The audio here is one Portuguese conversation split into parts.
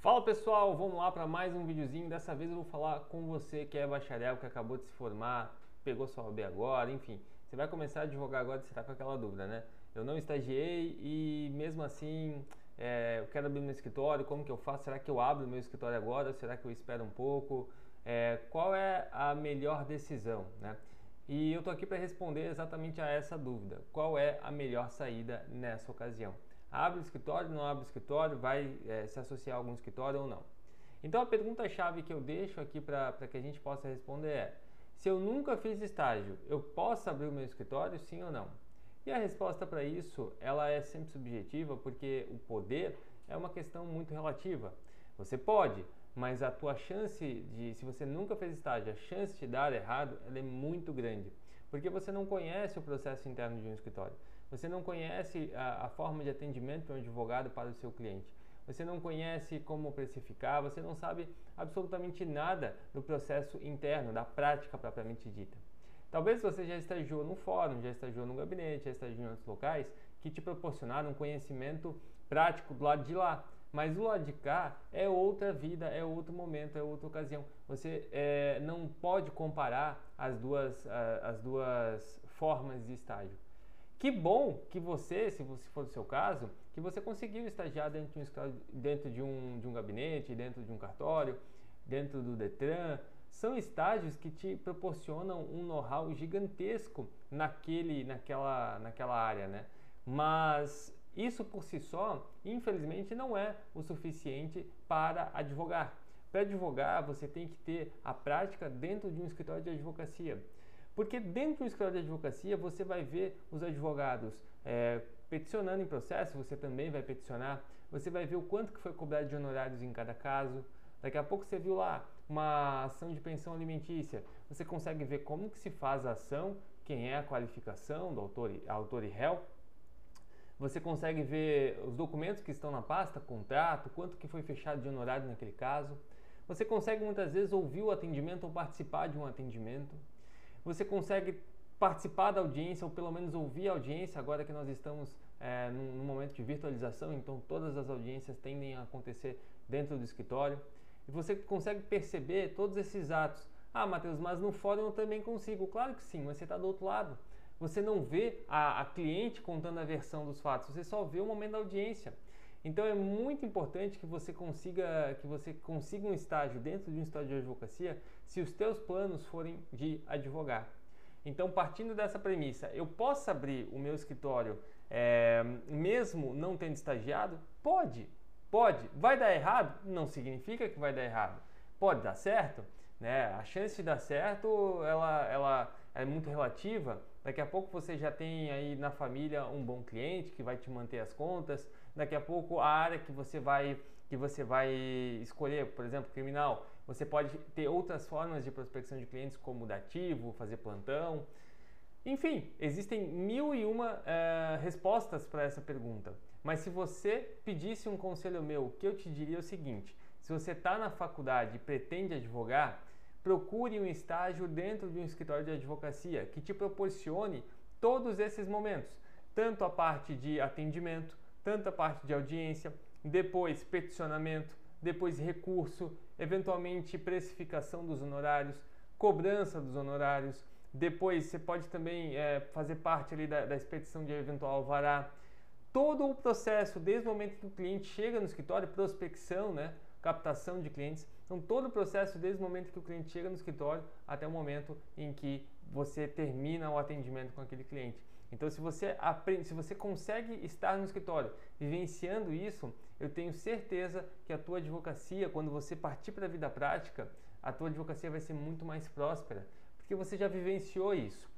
Fala pessoal, vamos lá para mais um videozinho. Dessa vez eu vou falar com você que é bacharel, que acabou de se formar, pegou sua OAB agora, enfim. Você vai começar a advogar agora e você está com aquela dúvida, né? Eu não estagiei e mesmo assim é, eu quero abrir meu escritório, como que eu faço? Será que eu abro meu escritório agora? Será que eu espero um pouco? É, qual é a melhor decisão, né? E eu tô aqui para responder exatamente a essa dúvida. Qual é a melhor saída nessa ocasião? Abre o escritório, não abre o escritório, vai é, se associar a algum escritório ou não? Então a pergunta-chave que eu deixo aqui para que a gente possa responder é: se eu nunca fiz estágio, eu posso abrir o meu escritório, sim ou não? E a resposta para isso, ela é sempre subjetiva, porque o poder é uma questão muito relativa. Você pode, mas a tua chance de, se você nunca fez estágio, a chance de dar errado, ela é muito grande, porque você não conhece o processo interno de um escritório, você não conhece a, a forma de atendimento de um advogado para o seu cliente, você não conhece como precificar, você não sabe absolutamente nada do processo interno, da prática propriamente dita. Talvez você já estagiou no fórum, já estagiou no gabinete, já estagiou em outros locais que te proporcionaram um conhecimento prático do lado de lá. Mas o lado de cá é outra vida, é outro momento, é outra ocasião. Você é, não pode comparar as duas, as duas formas de estágio. Que bom que você, se for o seu caso, que você conseguiu estagiar dentro de um, dentro de um, de um gabinete, dentro de um cartório, dentro do Detran. São estágios que te proporcionam um know-how gigantesco naquele, naquela, naquela área, né? Mas isso por si só, infelizmente, não é o suficiente para advogar. Para advogar, você tem que ter a prática dentro de um escritório de advocacia. Porque dentro de um escritório de advocacia você vai ver os advogados é, peticionando em processo, você também vai peticionar, você vai ver o quanto que foi cobrado de honorários em cada caso. Daqui a pouco você viu lá uma ação de pensão alimentícia, você consegue ver como que se faz a ação, quem é a qualificação do autor, autor e réu, você consegue ver os documentos que estão na pasta, contrato, quanto que foi fechado de honorário naquele caso. Você consegue muitas vezes ouvir o atendimento ou participar de um atendimento. Você consegue participar da audiência ou pelo menos ouvir a audiência agora que nós estamos é, num, num momento de virtualização, então todas as audiências tendem a acontecer dentro do escritório. E você consegue perceber todos esses atos. Ah, Matheus, mas no fórum eu também consigo. Claro que sim, mas você está do outro lado você não vê a, a cliente contando a versão dos fatos, você só vê o momento da audiência. Então é muito importante que você consiga que você consiga um estágio dentro de um estágio de advocacia se os teus planos forem de advogar. Então, partindo dessa premissa, eu posso abrir o meu escritório é, mesmo não tendo estagiado? Pode, pode. Vai dar errado? Não significa que vai dar errado. Pode dar certo? Né? A chance de dar certo ela, ela é muito relativa. Daqui a pouco você já tem aí na família um bom cliente que vai te manter as contas. Daqui a pouco a área que você vai que você vai escolher, por exemplo, criminal, você pode ter outras formas de prospecção de clientes como dativo, fazer plantão. Enfim, existem mil e uma é, respostas para essa pergunta. Mas se você pedisse um conselho meu, o que eu te diria é o seguinte: se você está na faculdade e pretende advogar, procure um estágio dentro de um escritório de advocacia que te proporcione todos esses momentos, tanto a parte de atendimento, tanto a parte de audiência, depois peticionamento, depois recurso, eventualmente precificação dos honorários, cobrança dos honorários, depois você pode também é, fazer parte ali da, da expedição de eventual alvará. Todo o processo, desde o momento que o cliente chega no escritório, prospecção, né? captação de clientes. Então, todo o processo, desde o momento que o cliente chega no escritório até o momento em que você termina o atendimento com aquele cliente. Então, se você aprende, se você consegue estar no escritório vivenciando isso, eu tenho certeza que a tua advocacia, quando você partir para a vida prática, a tua advocacia vai ser muito mais próspera, porque você já vivenciou isso.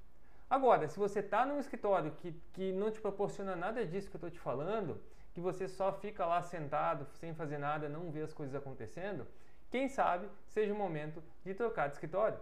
Agora, se você está num escritório que, que não te proporciona nada disso que eu estou te falando, que você só fica lá sentado sem fazer nada, não vê as coisas acontecendo, quem sabe seja o momento de trocar de escritório.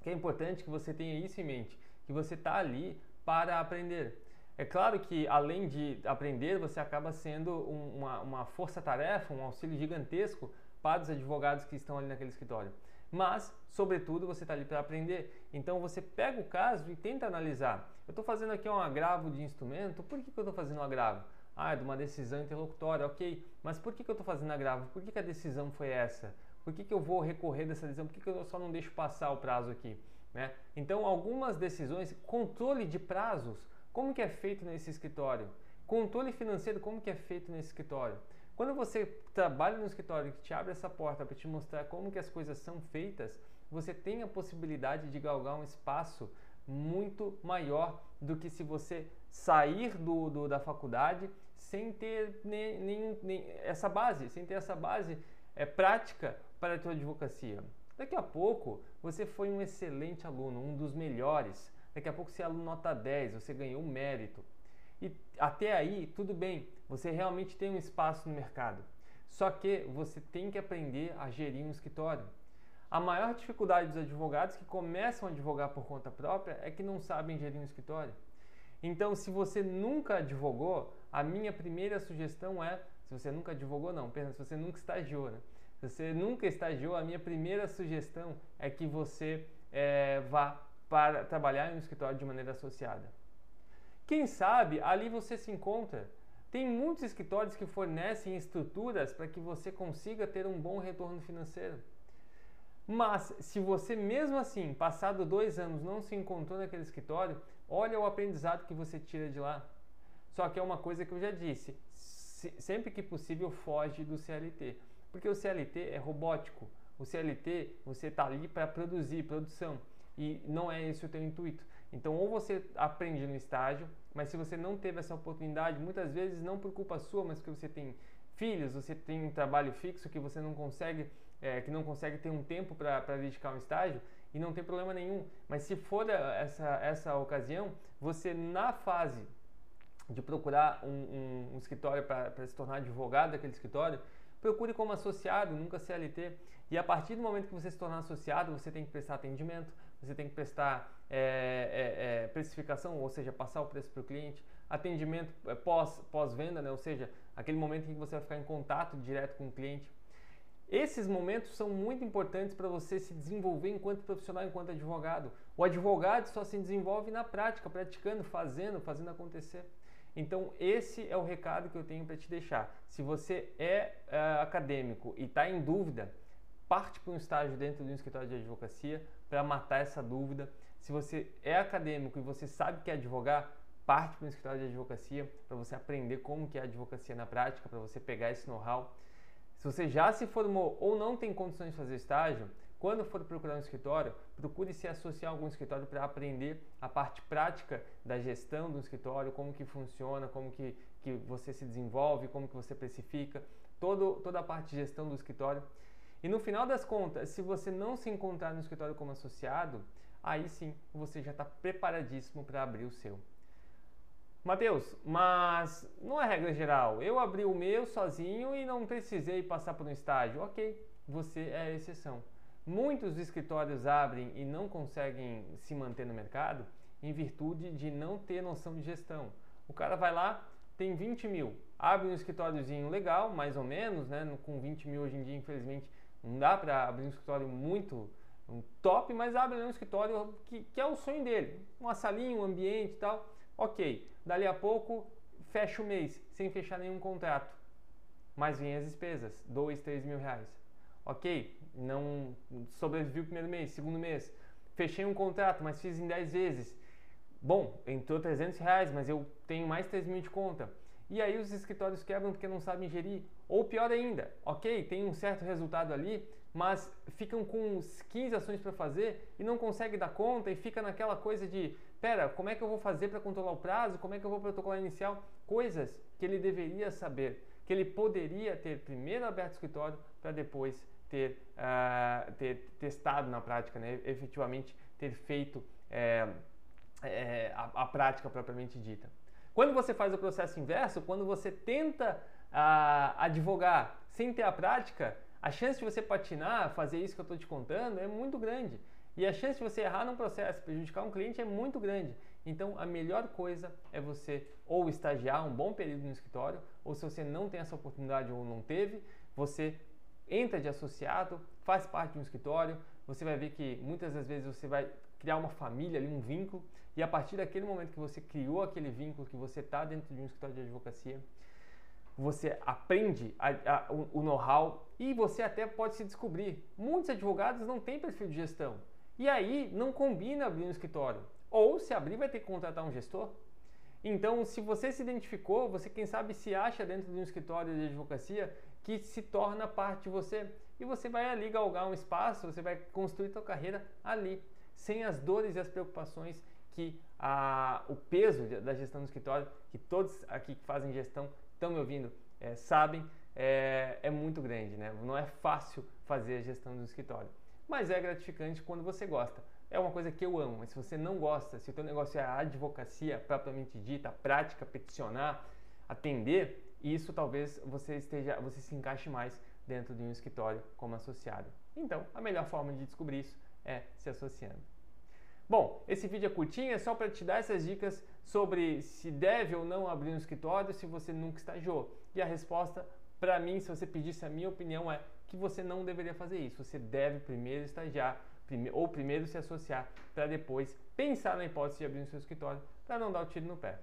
Que é importante que você tenha isso em mente, que você está ali para aprender. É claro que além de aprender, você acaba sendo um, uma, uma força-tarefa, um auxílio gigantesco para os advogados que estão ali naquele escritório mas, sobretudo, você está ali para aprender. Então você pega o caso e tenta analisar. Eu estou fazendo aqui um agravo de instrumento, por que, que eu estou fazendo um agravo? Ah, de uma decisão interlocutória, ok. Mas por que, que eu estou fazendo agravo? Por que, que a decisão foi essa? Por que, que eu vou recorrer dessa decisão? Por que, que eu só não deixo passar o prazo aqui? Né? Então, algumas decisões, controle de prazos, como que é feito nesse escritório? Controle financeiro, como que é feito nesse escritório? Quando você trabalha no escritório que te abre essa porta para te mostrar como que as coisas são feitas, você tem a possibilidade de galgar um espaço muito maior do que se você sair do, do da faculdade sem ter nem, nem, nem, essa base, sem ter essa base é, prática para a tua advocacia. Daqui a pouco você foi um excelente aluno, um dos melhores. Daqui a pouco você é aluno nota 10, você ganhou um mérito. E até aí, tudo bem, você realmente tem um espaço no mercado. Só que você tem que aprender a gerir um escritório. A maior dificuldade dos advogados que começam a advogar por conta própria é que não sabem gerir um escritório. Então, se você nunca advogou, a minha primeira sugestão é, se você nunca advogou não, perdão, se você nunca estagiou, né? Se você nunca estagiou, a minha primeira sugestão é que você é, vá para trabalhar em um escritório de maneira associada. Quem sabe ali você se encontra. Tem muitos escritórios que fornecem estruturas para que você consiga ter um bom retorno financeiro. Mas se você mesmo assim, passado dois anos, não se encontrou naquele escritório, olha o aprendizado que você tira de lá. Só que é uma coisa que eu já disse, sempre que possível foge do CLT. Porque o CLT é robótico. O CLT, você está ali para produzir, produção. E não é esse o teu intuito. Então, ou você aprende no estágio, mas se você não teve essa oportunidade, muitas vezes não por culpa sua, mas que você tem filhos, você tem um trabalho fixo que você não consegue, é, que não consegue ter um tempo para dedicar um estágio, e não tem problema nenhum. Mas se for essa, essa ocasião, você na fase de procurar um, um, um escritório para se tornar advogado daquele escritório, procure como associado, nunca CLT. E a partir do momento que você se tornar associado, você tem que prestar atendimento, você tem que prestar é, é, é, precificação, ou seja, passar o preço para o cliente, atendimento é, pós, pós-venda, né? ou seja, aquele momento em que você vai ficar em contato direto com o cliente. Esses momentos são muito importantes para você se desenvolver enquanto profissional, enquanto advogado. O advogado só se desenvolve na prática, praticando, fazendo, fazendo acontecer. Então, esse é o recado que eu tenho para te deixar. Se você é uh, acadêmico e está em dúvida, parte para um estágio dentro de um escritório de advocacia para matar essa dúvida. Se você é acadêmico e você sabe que é advogar, parte para um escritório de advocacia para você aprender como que é a advocacia na prática, para você pegar esse know-how. Se você já se formou ou não tem condições de fazer estágio, quando for procurar um escritório, procure se associar a algum escritório para aprender a parte prática da gestão do escritório, como que funciona, como que, que você se desenvolve, como que você precifica, todo, toda a parte de gestão do escritório. E no final das contas, se você não se encontrar no escritório como associado, aí sim você já está preparadíssimo para abrir o seu. Mateus, mas não é regra geral. Eu abri o meu sozinho e não precisei passar por um estágio. Ok, você é a exceção. Muitos escritórios abrem e não conseguem se manter no mercado em virtude de não ter noção de gestão. O cara vai lá, tem 20 mil, abre um escritóriozinho legal, mais ou menos, né? Com 20 mil hoje em dia, infelizmente, não dá para abrir um escritório muito um top, mas abre um escritório que, que, é o sonho dele. Uma salinha, um ambiente e tal. Ok. Dali a pouco, fecha o mês, sem fechar nenhum contrato. Mas vem as despesas, dois, três mil reais. Ok, não sobrevivi o primeiro mês, segundo mês. Fechei um contrato, mas fiz em 10 vezes. Bom, entrou 300 reais, mas eu tenho mais 3 mil de conta. E aí os escritórios quebram porque não sabem gerir. Ou pior ainda, ok, tem um certo resultado ali, mas ficam com 15 ações para fazer e não consegue dar conta e fica naquela coisa de, pera, como é que eu vou fazer para controlar o prazo? Como é que eu vou protocolar inicial? Coisas que ele deveria saber, que ele poderia ter primeiro aberto o escritório para depois ter, uh, ter testado na prática, né? efetivamente ter feito é, é, a, a prática propriamente dita. Quando você faz o processo inverso, quando você tenta uh, advogar sem ter a prática, a chance de você patinar, fazer isso que eu estou te contando, é muito grande. E a chance de você errar num processo, prejudicar um cliente é muito grande. Então, a melhor coisa é você ou estagiar um bom período no escritório, ou se você não tem essa oportunidade ou não teve, você entra de associado, faz parte de um escritório, você vai ver que muitas das vezes você vai criar uma família ali, um vínculo, e a partir daquele momento que você criou aquele vínculo, que você está dentro de um escritório de advocacia, você aprende a, a, o, o know-how e você até pode se descobrir. Muitos advogados não têm perfil de gestão e aí não combina abrir um escritório. Ou se abrir, vai ter que contratar um gestor. Então, se você se identificou, você quem sabe se acha dentro de um escritório de advocacia que se torna parte de você e você vai ali galgar um espaço, você vai construir sua carreira ali, sem as dores e as preocupações que a, o peso da gestão do escritório, que todos aqui que fazem gestão estão me ouvindo, é, sabem, é, é muito grande, né? Não é fácil fazer a gestão do escritório, mas é gratificante quando você gosta. É uma coisa que eu amo, mas se você não gosta, se o teu negócio é a advocacia propriamente dita, prática, peticionar, atender, isso talvez você esteja, você se encaixe mais dentro de um escritório como associado. Então, a melhor forma de descobrir isso é se associando. Bom, esse vídeo é curtinho, é só para te dar essas dicas sobre se deve ou não abrir um escritório se você nunca estagiou. E a resposta, para mim, se você pedisse a minha opinião, é que você não deveria fazer isso. Você deve primeiro estagiar ou primeiro se associar para depois pensar na hipótese de abrir o seu escritório para não dar o tiro no pé.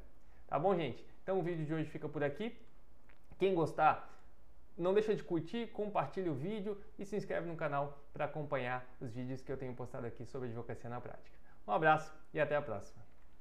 Tá bom, gente? Então o vídeo de hoje fica por aqui. Quem gostar, não deixa de curtir, compartilha o vídeo e se inscreve no canal para acompanhar os vídeos que eu tenho postado aqui sobre advocacia na prática. Um abraço e até a próxima.